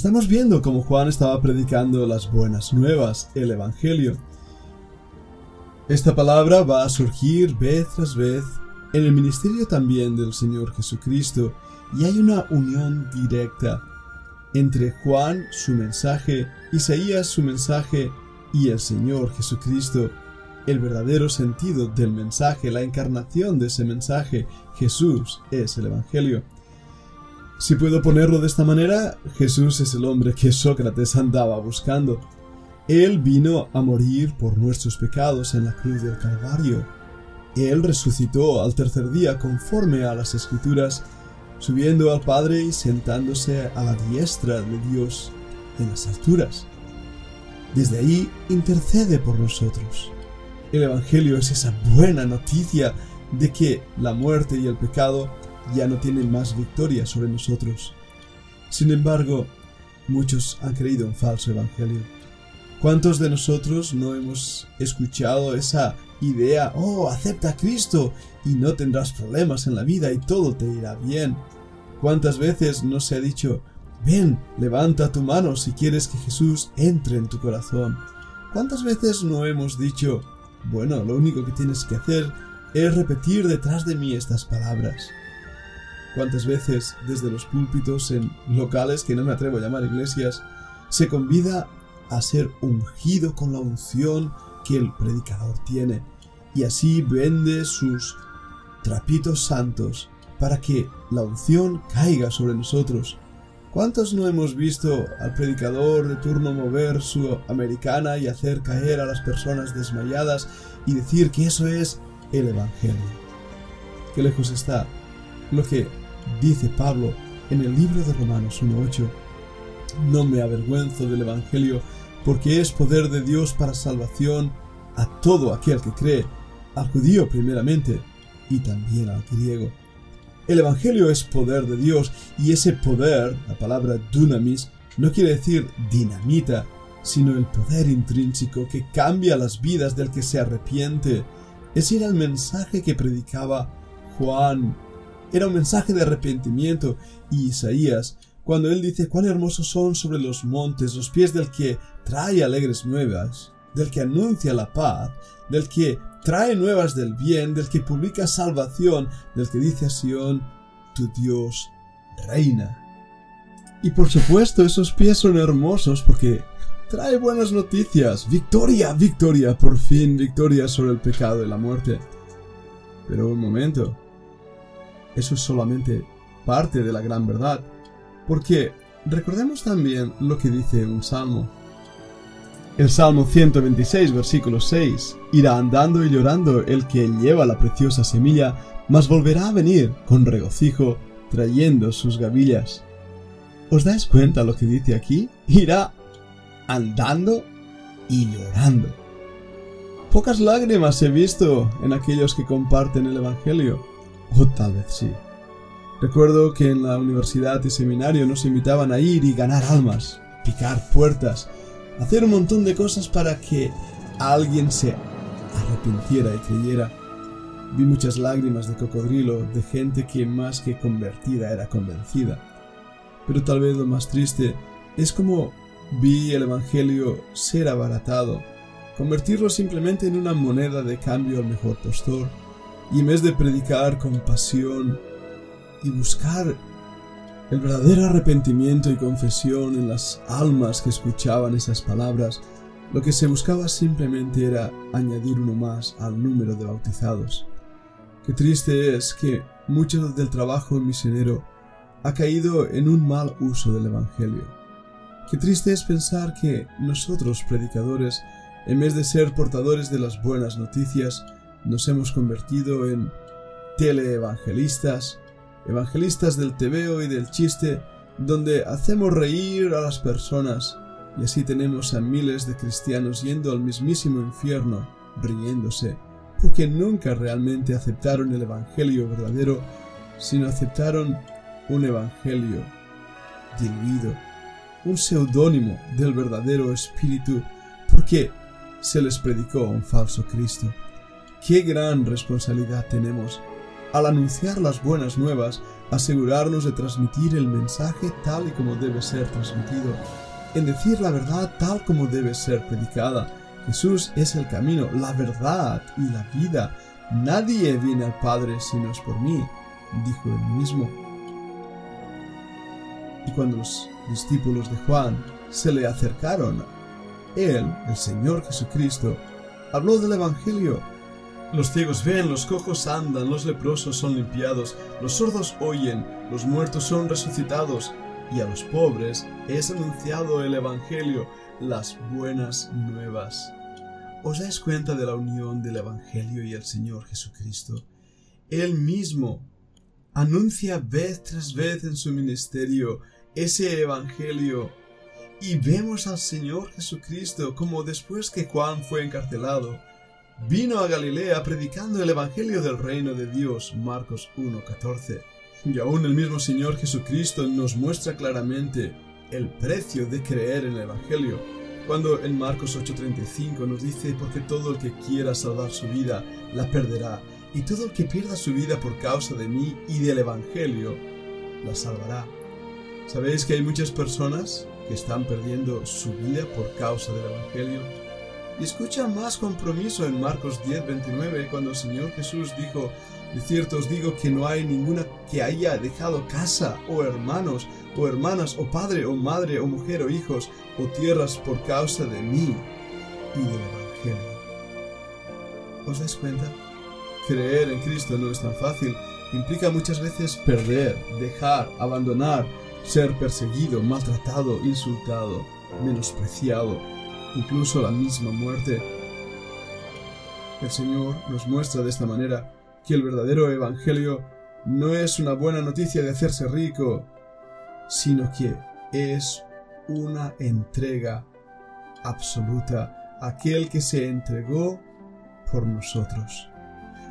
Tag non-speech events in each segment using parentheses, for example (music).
Estamos viendo cómo Juan estaba predicando las buenas nuevas, el Evangelio. Esta palabra va a surgir vez tras vez en el ministerio también del Señor Jesucristo y hay una unión directa entre Juan, su mensaje, Isaías, su mensaje y el Señor Jesucristo. El verdadero sentido del mensaje, la encarnación de ese mensaje, Jesús es el Evangelio. Si puedo ponerlo de esta manera, Jesús es el hombre que Sócrates andaba buscando. Él vino a morir por nuestros pecados en la cruz del Calvario. Él resucitó al tercer día conforme a las Escrituras subiendo al Padre y sentándose a la diestra de Dios en las alturas. Desde ahí intercede por nosotros. El Evangelio es esa buena noticia de que la muerte y el pecado ya no tienen más victoria sobre nosotros. Sin embargo, muchos han creído en falso Evangelio. ¿Cuántos de nosotros no hemos escuchado esa idea, oh, acepta a Cristo y no tendrás problemas en la vida y todo te irá bien? ¿Cuántas veces nos se ha dicho, ven, levanta tu mano si quieres que Jesús entre en tu corazón? ¿Cuántas veces no hemos dicho, bueno, lo único que tienes que hacer es repetir detrás de mí estas palabras? ¿Cuántas veces desde los púlpitos en locales que no me atrevo a llamar iglesias se convida a ser ungido con la unción que el predicador tiene y así vende sus trapitos santos para que la unción caiga sobre nosotros. ¿Cuántos no hemos visto al predicador de turno mover su americana y hacer caer a las personas desmayadas y decir que eso es el Evangelio? Qué lejos está lo que dice Pablo en el libro de Romanos 1.8. No me avergüenzo del Evangelio porque es poder de Dios para salvación a todo aquel que cree, al judío primeramente y también al griego. El Evangelio es poder de Dios y ese poder, la palabra dunamis, no quiere decir dinamita, sino el poder intrínseco que cambia las vidas del que se arrepiente. Ese era el mensaje que predicaba Juan. Era un mensaje de arrepentimiento y Isaías, cuando él dice cuán hermosos son sobre los montes los pies del que trae alegres nuevas, del que anuncia la paz, del que trae nuevas del bien, del que publica salvación, del que dice a Sión, tu Dios reina. Y por supuesto, esos pies son hermosos porque trae buenas noticias. Victoria, victoria, por fin, victoria sobre el pecado y la muerte. Pero un momento. Eso es solamente parte de la gran verdad. Porque recordemos también lo que dice un salmo. El Salmo 126, versículo 6. Irá andando y llorando el que lleva la preciosa semilla, mas volverá a venir con regocijo, trayendo sus gavillas. ¿Os dais cuenta lo que dice aquí? Irá andando y llorando. Pocas lágrimas he visto en aquellos que comparten el Evangelio. O tal vez sí. Recuerdo que en la universidad y seminario nos invitaban a ir y ganar almas, picar puertas, hacer un montón de cosas para que alguien se arrepintiera y creyera. Vi muchas lágrimas de cocodrilo de gente que más que convertida era convencida. Pero tal vez lo más triste es como vi el Evangelio ser abaratado, convertirlo simplemente en una moneda de cambio al mejor postor, y en vez de predicar con pasión y buscar el verdadero arrepentimiento y confesión en las almas que escuchaban esas palabras, lo que se buscaba simplemente era añadir uno más al número de bautizados. Qué triste es que mucho del trabajo misionero ha caído en un mal uso del Evangelio. Qué triste es pensar que nosotros, predicadores, en vez de ser portadores de las buenas noticias, nos hemos convertido en teleevangelistas, evangelistas del tebeo y del chiste, donde hacemos reír a las personas, y así tenemos a miles de cristianos yendo al mismísimo infierno, riéndose, porque nunca realmente aceptaron el Evangelio verdadero, sino aceptaron un Evangelio diluido, un seudónimo del verdadero Espíritu, porque se les predicó un falso Cristo. Qué gran responsabilidad tenemos al anunciar las buenas nuevas, asegurarnos de transmitir el mensaje tal y como debe ser transmitido, en decir la verdad tal como debe ser predicada. Jesús es el camino, la verdad y la vida. Nadie viene al Padre si no es por mí, dijo él mismo. Y cuando los discípulos de Juan se le acercaron, él, el Señor Jesucristo, habló del Evangelio los ciegos ven, los cojos andan, los leprosos son limpiados, los sordos oyen, los muertos son resucitados, y a los pobres es anunciado el Evangelio, las buenas nuevas. ¿Os dais cuenta de la unión del Evangelio y el Señor Jesucristo? Él mismo anuncia vez tras vez en su ministerio ese Evangelio. Y vemos al Señor Jesucristo como después que Juan fue encarcelado, vino a Galilea predicando el Evangelio del reino de Dios, Marcos 1.14. Y aún el mismo Señor Jesucristo nos muestra claramente el precio de creer en el Evangelio, cuando en Marcos 8:35 nos dice, porque todo el que quiera salvar su vida, la perderá, y todo el que pierda su vida por causa de mí y del Evangelio, la salvará. ¿Sabéis que hay muchas personas que están perdiendo su vida por causa del Evangelio? Y escucha más compromiso en Marcos 10, 29, cuando el Señor Jesús dijo, de cierto os digo que no hay ninguna que haya dejado casa, o hermanos, o hermanas, o padre, o madre, o mujer, o hijos, o tierras por causa de mí y del Evangelio. ¿Os dais cuenta? Creer en Cristo no es tan fácil. Implica muchas veces perder, dejar, abandonar, ser perseguido, maltratado, insultado, menospreciado, incluso la misma muerte. El Señor nos muestra de esta manera que el verdadero Evangelio no es una buena noticia de hacerse rico, sino que es una entrega absoluta a aquel que se entregó por nosotros.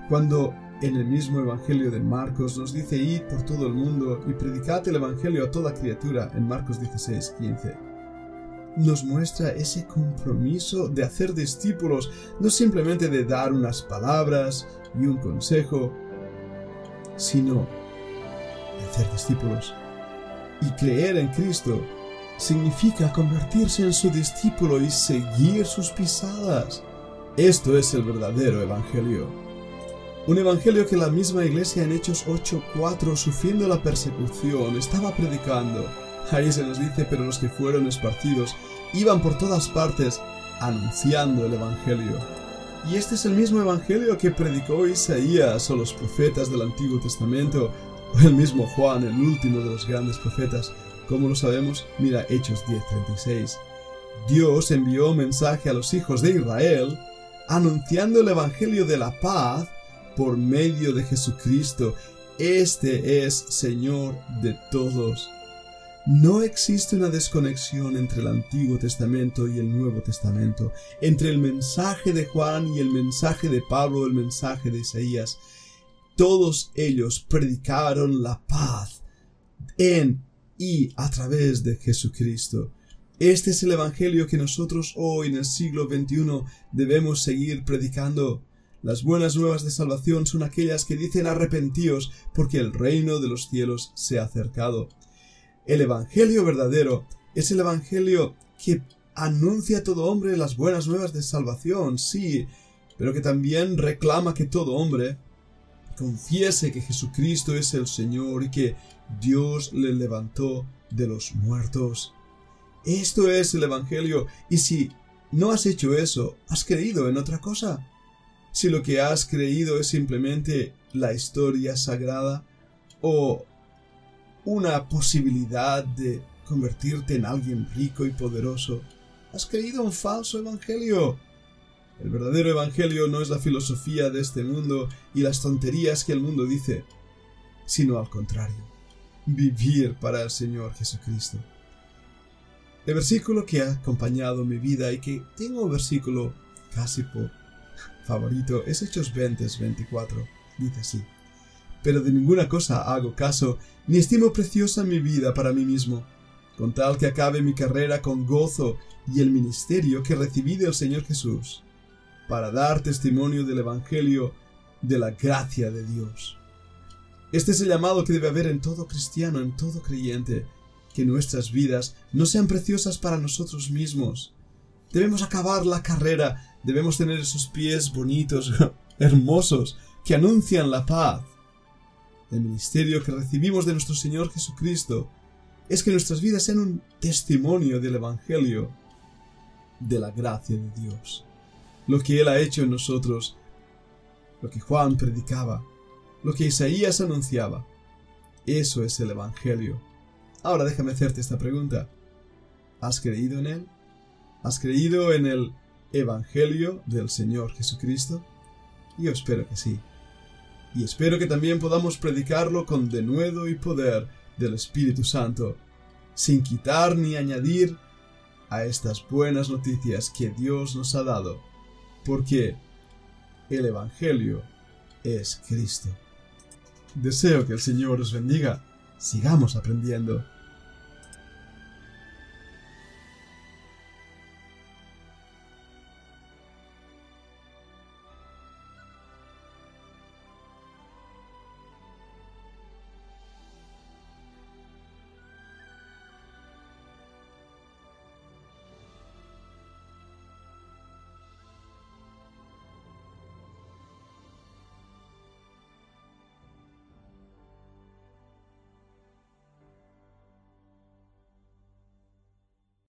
Cuando en el mismo Evangelio de Marcos nos dice id por todo el mundo y predicad el Evangelio a toda criatura en Marcos 16, 15 nos muestra ese compromiso de hacer discípulos, no simplemente de dar unas palabras y un consejo, sino de hacer discípulos. Y creer en Cristo significa convertirse en su discípulo y seguir sus pisadas. Esto es el verdadero Evangelio. Un Evangelio que la misma iglesia en Hechos 8.4, sufriendo la persecución, estaba predicando Ahí se nos dice, pero los que fueron esparcidos iban por todas partes anunciando el Evangelio. Y este es el mismo Evangelio que predicó Isaías o los profetas del Antiguo Testamento, o el mismo Juan, el último de los grandes profetas. ¿Cómo lo sabemos? Mira Hechos 10:36. Dios envió mensaje a los hijos de Israel, anunciando el Evangelio de la paz por medio de Jesucristo. Este es Señor de todos. No existe una desconexión entre el Antiguo Testamento y el Nuevo Testamento, entre el mensaje de Juan y el mensaje de Pablo, el mensaje de Isaías. Todos ellos predicaron la paz en y a través de Jesucristo. Este es el Evangelio que nosotros hoy en el siglo XXI debemos seguir predicando. Las buenas nuevas de salvación son aquellas que dicen arrepentíos porque el reino de los cielos se ha acercado. El Evangelio verdadero es el Evangelio que anuncia a todo hombre las buenas nuevas de salvación, sí, pero que también reclama que todo hombre confiese que Jesucristo es el Señor y que Dios le levantó de los muertos. Esto es el Evangelio, y si no has hecho eso, has creído en otra cosa. Si lo que has creído es simplemente la historia sagrada, o una posibilidad de convertirte en alguien rico y poderoso, has creído un falso evangelio. El verdadero evangelio no es la filosofía de este mundo y las tonterías que el mundo dice, sino al contrario, vivir para el Señor Jesucristo. El versículo que ha acompañado mi vida y que tengo un versículo casi por favorito es Hechos 20, 24. Dice así pero de ninguna cosa hago caso, ni estimo preciosa mi vida para mí mismo, con tal que acabe mi carrera con gozo y el ministerio que recibí del Señor Jesús, para dar testimonio del Evangelio de la gracia de Dios. Este es el llamado que debe haber en todo cristiano, en todo creyente, que nuestras vidas no sean preciosas para nosotros mismos. Debemos acabar la carrera, debemos tener esos pies bonitos, (laughs) hermosos, que anuncian la paz. El ministerio que recibimos de nuestro Señor Jesucristo es que nuestras vidas sean un testimonio del Evangelio, de la gracia de Dios. Lo que Él ha hecho en nosotros, lo que Juan predicaba, lo que Isaías anunciaba. Eso es el Evangelio. Ahora déjame hacerte esta pregunta. ¿Has creído en Él? ¿Has creído en el Evangelio del Señor Jesucristo? Yo espero que sí. Y espero que también podamos predicarlo con denuedo y poder del Espíritu Santo, sin quitar ni añadir a estas buenas noticias que Dios nos ha dado, porque el Evangelio es Cristo. Deseo que el Señor os bendiga. Sigamos aprendiendo.